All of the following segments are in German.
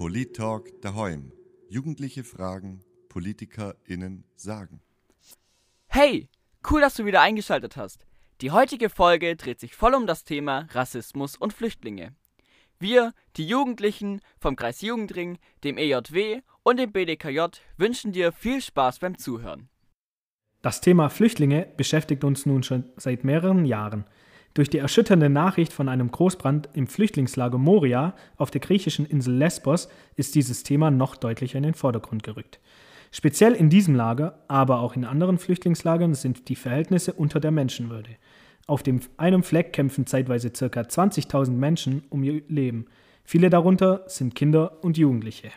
Polit-Talk daheim. Jugendliche Fragen, PolitikerInnen sagen. Hey, cool, dass du wieder eingeschaltet hast. Die heutige Folge dreht sich voll um das Thema Rassismus und Flüchtlinge. Wir, die Jugendlichen vom Kreis Jugendring, dem EJW und dem BDKJ wünschen dir viel Spaß beim Zuhören. Das Thema Flüchtlinge beschäftigt uns nun schon seit mehreren Jahren. Durch die erschütternde Nachricht von einem Großbrand im Flüchtlingslager Moria auf der griechischen Insel Lesbos ist dieses Thema noch deutlicher in den Vordergrund gerückt. Speziell in diesem Lager, aber auch in anderen Flüchtlingslagern sind die Verhältnisse unter der Menschenwürde. Auf dem einem Fleck kämpfen zeitweise ca. 20.000 Menschen um ihr Leben. Viele darunter sind Kinder und Jugendliche.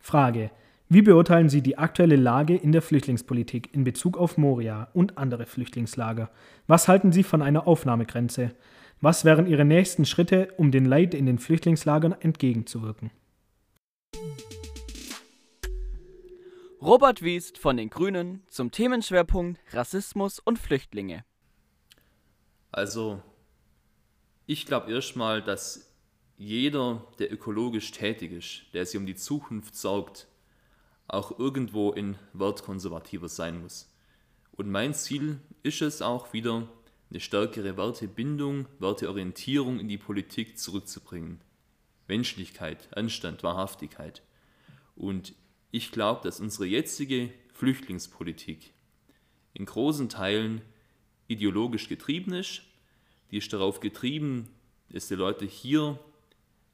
Frage: wie beurteilen Sie die aktuelle Lage in der Flüchtlingspolitik in Bezug auf Moria und andere Flüchtlingslager? Was halten Sie von einer Aufnahmegrenze? Was wären Ihre nächsten Schritte, um den Leid in den Flüchtlingslagern entgegenzuwirken? Robert Wiest von den Grünen zum Themenschwerpunkt Rassismus und Flüchtlinge. Also, ich glaube erstmal, dass jeder, der ökologisch tätig ist, der sich um die Zukunft sorgt, auch irgendwo in wertkonservativer sein muss. Und mein Ziel ist es auch wieder, eine stärkere Wertebindung, Werteorientierung in die Politik zurückzubringen. Menschlichkeit, Anstand, Wahrhaftigkeit. Und ich glaube, dass unsere jetzige Flüchtlingspolitik in großen Teilen ideologisch getrieben ist. Die ist darauf getrieben, es die Leute hier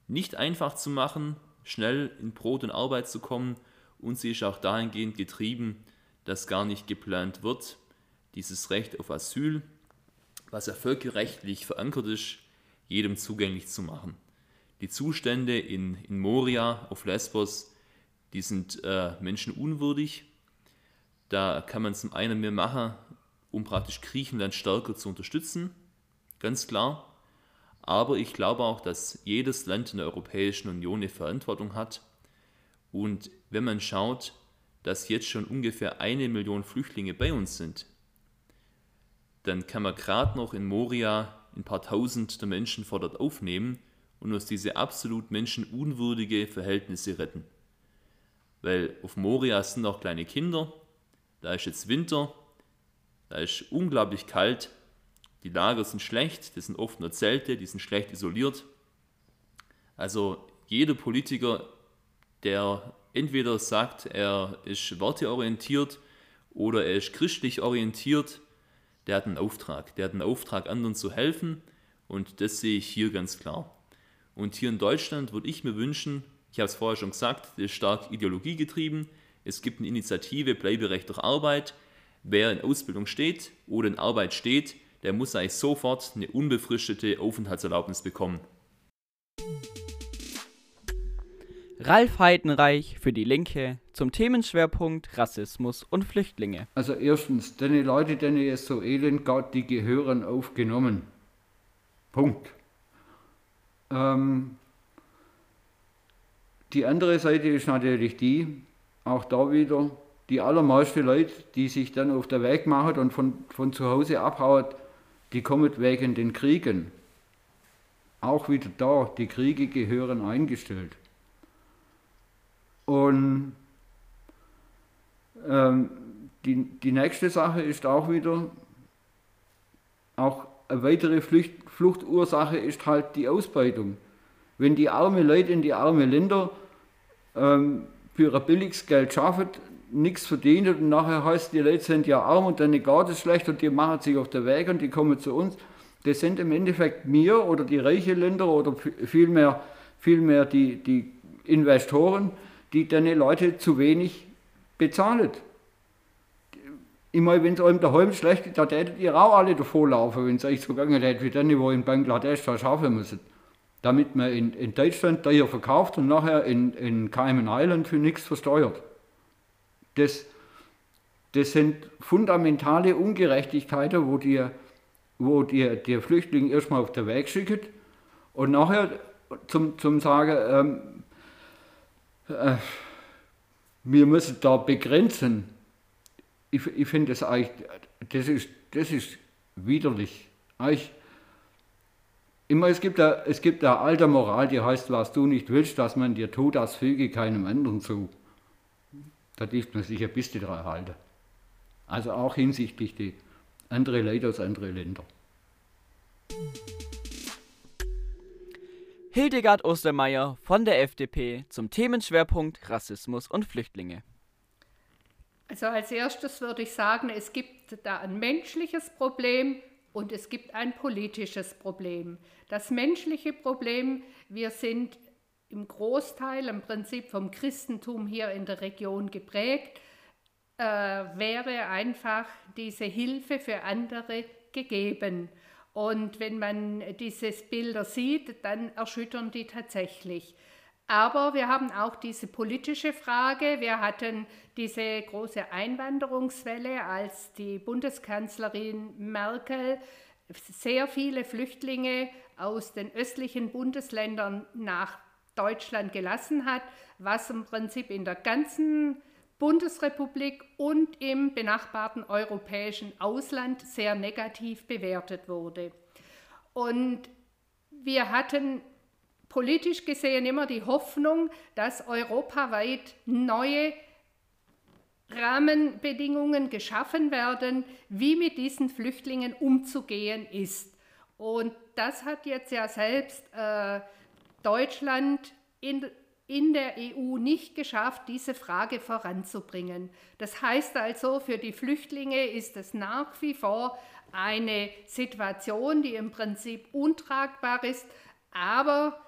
nicht einfach zu machen, schnell in Brot und Arbeit zu kommen und sie ist auch dahingehend getrieben, dass gar nicht geplant wird, dieses Recht auf Asyl, was ja völkerrechtlich verankert ist, jedem zugänglich zu machen. Die Zustände in, in Moria auf Lesbos, die sind äh, menschenunwürdig. Da kann man zum einen mehr machen, um praktisch Griechenland stärker zu unterstützen, ganz klar. Aber ich glaube auch, dass jedes Land in der Europäischen Union eine Verantwortung hat, und wenn man schaut, dass jetzt schon ungefähr eine Million Flüchtlinge bei uns sind, dann kann man gerade noch in Moria ein paar tausend der Menschen vor Ort aufnehmen und uns diese absolut menschenunwürdige Verhältnisse retten. Weil auf Moria sind auch kleine Kinder, da ist jetzt Winter, da ist unglaublich kalt, die Lager sind schlecht, das sind oft nur Zelte, die sind schlecht isoliert. Also jeder Politiker der entweder sagt, er ist werteorientiert oder er ist christlich orientiert, der hat einen Auftrag. Der hat einen Auftrag, anderen zu helfen und das sehe ich hier ganz klar. Und hier in Deutschland würde ich mir wünschen, ich habe es vorher schon gesagt, das ist stark ideologiegetrieben. Es gibt eine Initiative Bleiberecht durch Arbeit. Wer in Ausbildung steht oder in Arbeit steht, der muss eigentlich sofort eine unbefristete Aufenthaltserlaubnis bekommen. Ralf Heidenreich für die Linke zum Themenschwerpunkt Rassismus und Flüchtlinge. Also erstens, die Leute, denen es so elend geht, die gehören aufgenommen. Punkt. Ähm, die andere Seite ist natürlich die, auch da wieder, die allermeisten Leute, die sich dann auf der Weg machen und von, von zu Hause abhauen, die kommen wegen den Kriegen. Auch wieder da, die Kriege gehören eingestellt. Und ähm, die, die nächste Sache ist auch wieder, auch eine weitere Flucht, Fluchtursache ist halt die Ausbeutung. Wenn die armen Leute in die armen Länder ähm, für ein billiges Geld schaffen, nichts verdienen und nachher heißt, die Leute sind ja arm und dann geht es schlecht und die machen sich auf den Weg und die kommen zu uns. Das sind im Endeffekt mir oder die reichen Länder oder vielmehr, vielmehr die, die Investoren, die deine Leute zu wenig bezahlen. Immer wenn es eurem daheim schlecht geht, da tätet ihr auch alle davor wenn es euch so gegangen hätte, wie dann, wo in Bangladesch da schaffen müssen. Damit man in, in Deutschland da hier verkauft und nachher in, in Cayman Island für nichts versteuert. Das, das sind fundamentale Ungerechtigkeiten, wo dir wo dir der Flüchtling erstmal auf den Weg schickt und nachher zum, zum sagen, ähm, äh, wir müssen da begrenzen. Ich, ich finde das eigentlich, das ist, das ist widerlich. Eigentlich, Immer, es gibt, eine, es gibt eine alte Moral, die heißt, was du nicht willst, dass man dir tut, das füge keinem anderen zu. Da dürfte man sich ein bisschen dran halten. Also auch hinsichtlich die andere Leute aus anderen Ländern. Hildegard Ostermeier von der FDP zum Themenschwerpunkt Rassismus und Flüchtlinge. Also als erstes würde ich sagen, es gibt da ein menschliches Problem und es gibt ein politisches Problem. Das menschliche Problem, wir sind im Großteil im Prinzip vom Christentum hier in der Region geprägt, äh, wäre einfach diese Hilfe für andere gegeben. Und wenn man diese Bilder sieht, dann erschüttern die tatsächlich. Aber wir haben auch diese politische Frage. Wir hatten diese große Einwanderungswelle, als die Bundeskanzlerin Merkel sehr viele Flüchtlinge aus den östlichen Bundesländern nach Deutschland gelassen hat, was im Prinzip in der ganzen Bundesrepublik und im benachbarten europäischen Ausland sehr negativ bewertet wurde. Und wir hatten politisch gesehen immer die Hoffnung, dass europaweit neue Rahmenbedingungen geschaffen werden, wie mit diesen Flüchtlingen umzugehen ist. Und das hat jetzt ja selbst äh, Deutschland in, in der EU nicht geschafft, diese Frage voranzubringen. Das heißt also, für die Flüchtlinge ist es nach wie vor eine Situation, die im Prinzip untragbar ist, aber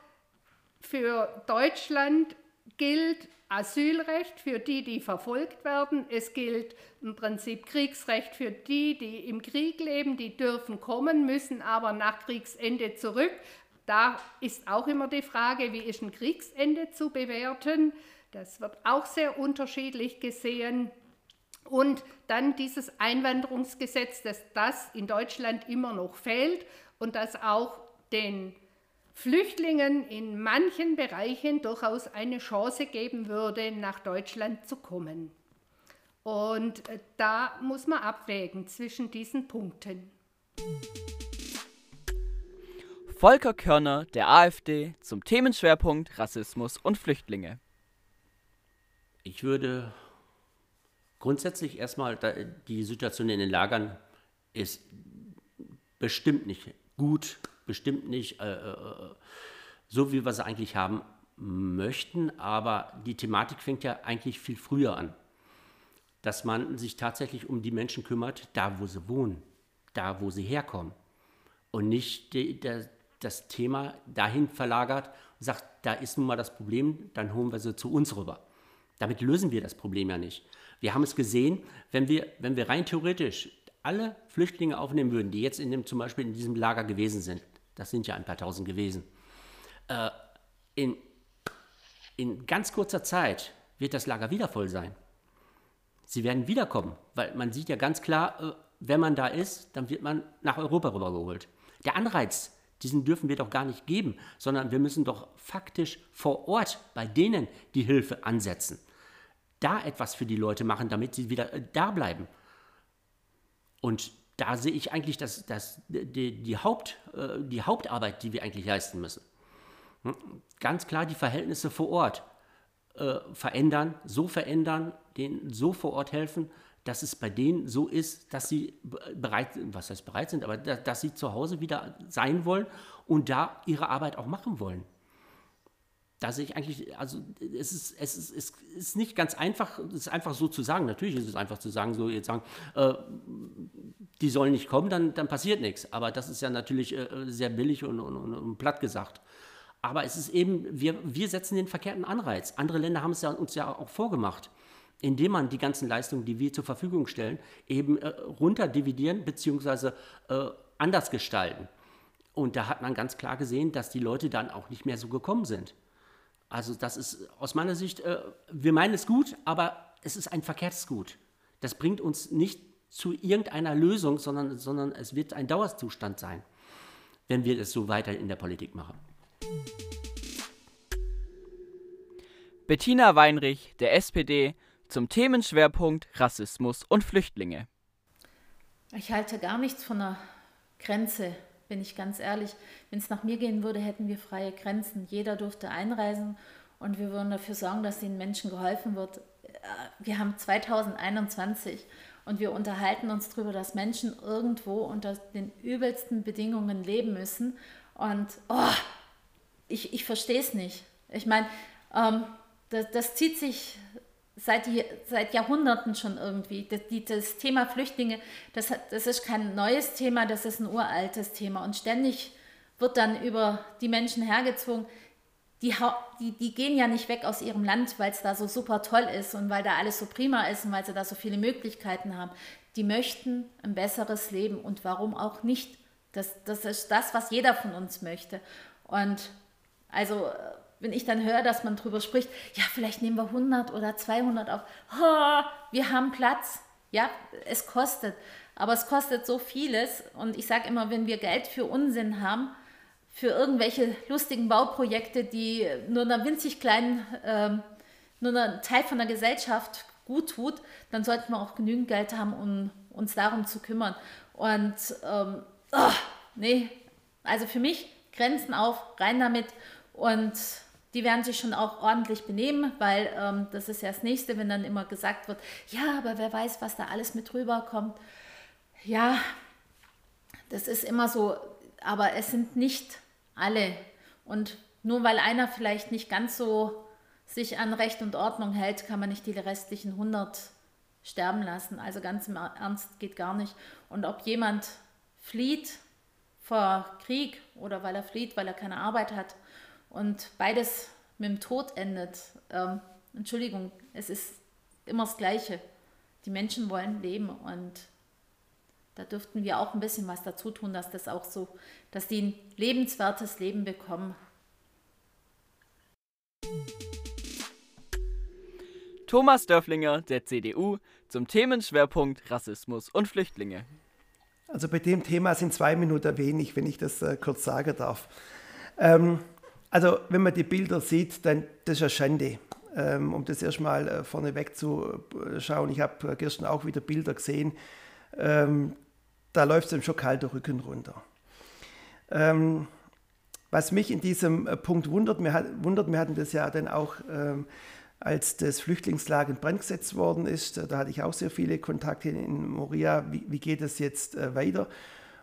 für Deutschland gilt Asylrecht für die, die verfolgt werden. Es gilt im Prinzip Kriegsrecht für die, die im Krieg leben. Die dürfen kommen, müssen aber nach Kriegsende zurück. Da ist auch immer die Frage, wie ist ein Kriegsende zu bewerten. Das wird auch sehr unterschiedlich gesehen. Und dann dieses Einwanderungsgesetz, dass das in Deutschland immer noch fehlt und das auch den Flüchtlingen in manchen Bereichen durchaus eine Chance geben würde, nach Deutschland zu kommen. Und äh, da muss man abwägen zwischen diesen Punkten. Volker Körner der AfD zum Themenschwerpunkt Rassismus und Flüchtlinge. Ich würde grundsätzlich erstmal, die Situation in den Lagern ist bestimmt nicht gut bestimmt nicht äh, äh, so, wie wir sie eigentlich haben möchten, aber die Thematik fängt ja eigentlich viel früher an, dass man sich tatsächlich um die Menschen kümmert, da wo sie wohnen, da wo sie herkommen und nicht die, der, das Thema dahin verlagert und sagt, da ist nun mal das Problem, dann holen wir sie zu uns rüber. Damit lösen wir das Problem ja nicht. Wir haben es gesehen, wenn wir, wenn wir rein theoretisch alle Flüchtlinge aufnehmen würden, die jetzt in dem, zum Beispiel in diesem Lager gewesen sind, das sind ja ein paar tausend gewesen. Äh, in, in ganz kurzer Zeit wird das Lager wieder voll sein. Sie werden wiederkommen, weil man sieht ja ganz klar, äh, wenn man da ist, dann wird man nach Europa rübergeholt. Der Anreiz, diesen dürfen wir doch gar nicht geben, sondern wir müssen doch faktisch vor Ort bei denen die Hilfe ansetzen. Da etwas für die Leute machen, damit sie wieder äh, da bleiben. Und da sehe ich eigentlich das, das, die, die, Haupt, äh, die Hauptarbeit, die wir eigentlich leisten müssen. Hm? Ganz klar die Verhältnisse vor Ort äh, verändern, so verändern, denen so vor Ort helfen, dass es bei denen so ist, dass sie bereit, was heißt bereit sind, aber dass sie zu Hause wieder sein wollen und da ihre Arbeit auch machen wollen da sehe ich eigentlich, also es ist, es ist, es ist nicht ganz einfach, es ist einfach so zu sagen. Natürlich ist es einfach zu sagen, so jetzt sagen, äh, die sollen nicht kommen, dann, dann passiert nichts. Aber das ist ja natürlich äh, sehr billig und, und, und, platt gesagt. Aber es ist eben, wir, wir setzen den verkehrten Anreiz. Andere Länder haben es ja, uns ja auch vorgemacht, indem man die ganzen Leistungen, die wir zur Verfügung stellen, eben äh, runterdividieren bzw. Äh, anders gestalten. Und da hat man ganz klar gesehen, dass die Leute dann auch nicht mehr so gekommen sind. Also das ist aus meiner Sicht, äh, wir meinen es gut, aber es ist ein verkehrtes Gut. Das bringt uns nicht zu irgendeiner Lösung, sondern, sondern es wird ein Dauerzustand sein, wenn wir es so weiter in der Politik machen. Bettina Weinrich, der SPD, zum Themenschwerpunkt Rassismus und Flüchtlinge. Ich halte gar nichts von einer Grenze bin ich ganz ehrlich. Wenn es nach mir gehen würde, hätten wir freie Grenzen. Jeder durfte einreisen und wir würden dafür sorgen, dass den Menschen geholfen wird. Äh, wir haben 2021 und wir unterhalten uns darüber, dass Menschen irgendwo unter den übelsten Bedingungen leben müssen. Und oh, ich, ich verstehe es nicht. Ich meine, ähm, das, das, zieht sich seit, seit Jahrhunderten schon irgendwie. Das, die, das Thema Flüchtlinge, das, das ist kein neues Thema, das ist ein uraltes Thema. Und ständig wird dann über die Menschen hergezogen. Die, die, die gehen ja nicht weg aus ihrem Land, weil es da so super toll ist und weil da alles so prima ist und weil sie da so viele Möglichkeiten haben. Die möchten ein besseres Leben und warum auch nicht? Das, das ist das, was jeder von uns möchte. Und also wenn ich dann höre, dass man darüber spricht, ja, vielleicht nehmen wir 100 oder 200 auf. Oh, wir haben Platz. Ja, es kostet. Aber es kostet so vieles. Und ich sage immer, wenn wir Geld für Unsinn haben, für irgendwelche lustigen Bauprojekte, die nur einer winzig kleinen, ähm, nur einen Teil von der Gesellschaft gut tut, dann sollten wir auch genügend Geld haben, um uns darum zu kümmern. Und ähm, oh, nee, also für mich Grenzen auf, rein damit und die werden sich schon auch ordentlich benehmen, weil ähm, das ist ja das Nächste, wenn dann immer gesagt wird, ja, aber wer weiß, was da alles mit rüberkommt. Ja, das ist immer so, aber es sind nicht alle. Und nur weil einer vielleicht nicht ganz so sich an Recht und Ordnung hält, kann man nicht die restlichen 100 sterben lassen. Also ganz im Ernst geht gar nicht. Und ob jemand flieht vor Krieg oder weil er flieht, weil er keine Arbeit hat und beides mit dem Tod endet. Ähm, Entschuldigung, es ist immer das Gleiche. Die Menschen wollen leben und da dürften wir auch ein bisschen was dazu tun, dass das auch so, dass die ein lebenswertes Leben bekommen. Thomas Dörflinger, der CDU, zum Themenschwerpunkt Rassismus und Flüchtlinge. Also bei dem Thema sind zwei Minuten wenig, wenn ich das äh, kurz sagen darf. Ähm, also wenn man die Bilder sieht, dann das ist eine Schande. Ähm, um das erstmal äh, vorneweg zu schauen. Ich habe äh, gestern auch wieder Bilder gesehen. Ähm, da läuft es ihm schon kalt der Rücken runter. Ähm, was mich in diesem äh, Punkt wundert, wir, wundert, wir hatten das ja dann auch, ähm, als das Flüchtlingslager in Brand gesetzt worden ist, da hatte ich auch sehr viele Kontakte in Moria, wie, wie geht es jetzt äh, weiter?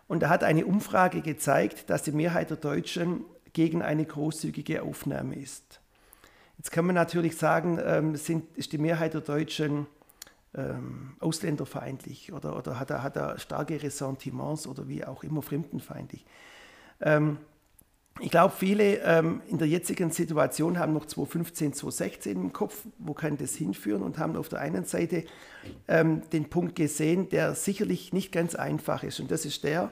Und da hat eine Umfrage gezeigt, dass die Mehrheit der Deutschen gegen eine großzügige Aufnahme ist. Jetzt kann man natürlich sagen, ähm, sind, ist die Mehrheit der Deutschen ähm, ausländerfeindlich oder, oder hat, er, hat er starke Ressentiments oder wie auch immer fremdenfeindlich. Ähm, ich glaube, viele ähm, in der jetzigen Situation haben noch 2015, 2016 im Kopf, wo kann das hinführen und haben auf der einen Seite ähm, den Punkt gesehen, der sicherlich nicht ganz einfach ist und das ist der,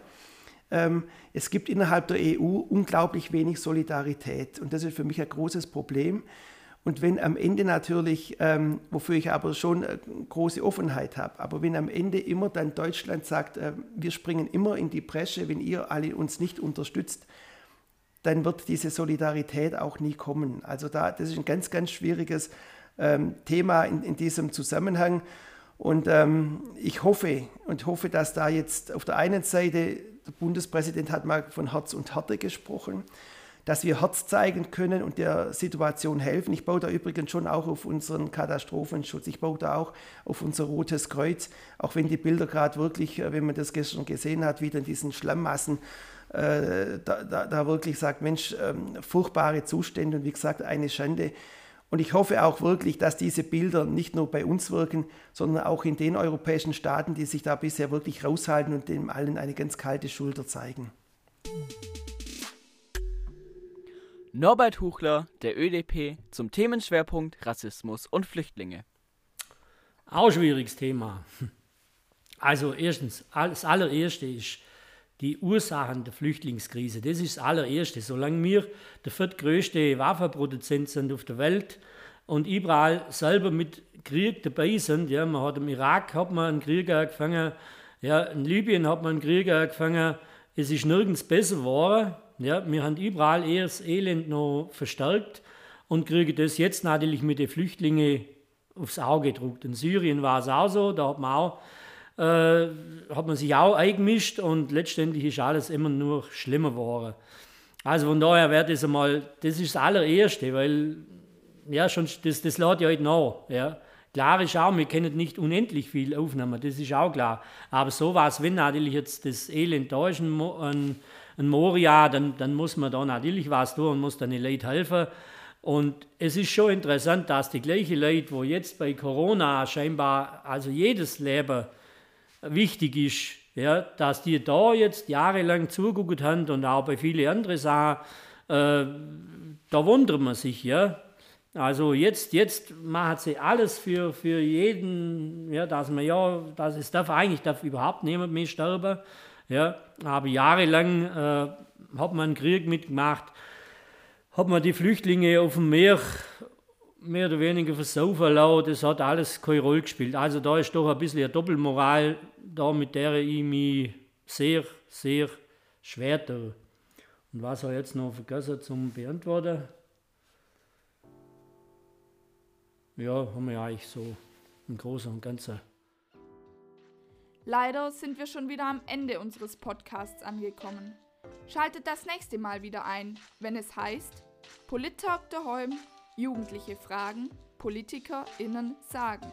es gibt innerhalb der EU unglaublich wenig Solidarität und das ist für mich ein großes Problem. Und wenn am Ende natürlich, ähm, wofür ich aber schon äh, große Offenheit habe, aber wenn am Ende immer dann Deutschland sagt, äh, wir springen immer in die Bresche, wenn ihr alle uns nicht unterstützt, dann wird diese Solidarität auch nie kommen. Also da, das ist ein ganz, ganz schwieriges ähm, Thema in, in diesem Zusammenhang. Und ähm, ich hoffe und hoffe, dass da jetzt auf der einen Seite der Bundespräsident hat mal von Herz und Härte gesprochen, dass wir Herz zeigen können und der Situation helfen. Ich baue da übrigens schon auch auf unseren Katastrophenschutz. Ich baue da auch auf unser Rotes Kreuz, auch wenn die Bilder gerade wirklich, äh, wenn man das gestern gesehen hat, wieder in diesen Schlammmassen, äh, da, da, da, wirklich sagt, Mensch, ähm, furchtbare Zustände und wie gesagt, eine Schande. Und ich hoffe auch wirklich, dass diese Bilder nicht nur bei uns wirken, sondern auch in den europäischen Staaten, die sich da bisher wirklich raushalten und dem allen eine ganz kalte Schulter zeigen. Norbert Huchler, der ÖDP, zum Themenschwerpunkt Rassismus und Flüchtlinge. Auch ein schwieriges Thema. Also erstens, das allererste ist, die Ursachen der Flüchtlingskrise. Das ist das allererste. Solange wir der viertgrößte Waffenproduzent sind auf der Welt und überall selber mit Krieg dabei sind, ja, man hat im Irak hat man einen Krieg angefangen, ja, in Libyen hat man einen Krieg angefangen, es ist nirgends besser geworden. Ja, wir haben überall eher das Elend noch verstärkt und kriegen das jetzt natürlich mit den Flüchtlingen aufs Auge gedruckt. In Syrien war es auch so, da hat man auch äh, hat man sich auch eingemischt und letztendlich ist alles immer nur schlimmer geworden. Also von daher wäre das einmal, das ist das allererste, weil, ja, schon, das, das lädt ja heute nach, ja. Klar ist auch, wir können nicht unendlich viel aufnehmen, das ist auch klar. Aber sowas, wenn natürlich jetzt das Elend da ist, ein, ein, ein Moria, dann, dann muss man da natürlich was tun und muss dann den Leuten helfen. Und es ist schon interessant, dass die gleichen Leute, wo jetzt bei Corona scheinbar, also jedes Leben wichtig ist, ja, dass die da jetzt jahrelang zugeguckt haben und auch bei vielen anderen Sachen, äh, da wundert man sich, ja. Also jetzt, jetzt macht sie alles für, für jeden, ja, dass man ja, dass es darf eigentlich darf überhaupt niemand mehr sterben. Ja, aber jahrelang äh, hat man einen Krieg mitgemacht, hat man die Flüchtlinge auf dem Meer mehr oder weniger versaufen lassen, das hat alles keine Rolle gespielt. Also da ist doch ein bisschen eine Doppelmoral da, mit der ich mich sehr, sehr schwer tue. Und was habe ich jetzt noch vergessen zum Beantworten? ja, haben wir eigentlich so im Großen und Ganzen. Leider sind wir schon wieder am Ende unseres Podcasts angekommen. Schaltet das nächste Mal wieder ein, wenn es heißt Polit-Talk daheim, Jugendliche fragen, PolitikerInnen sagen.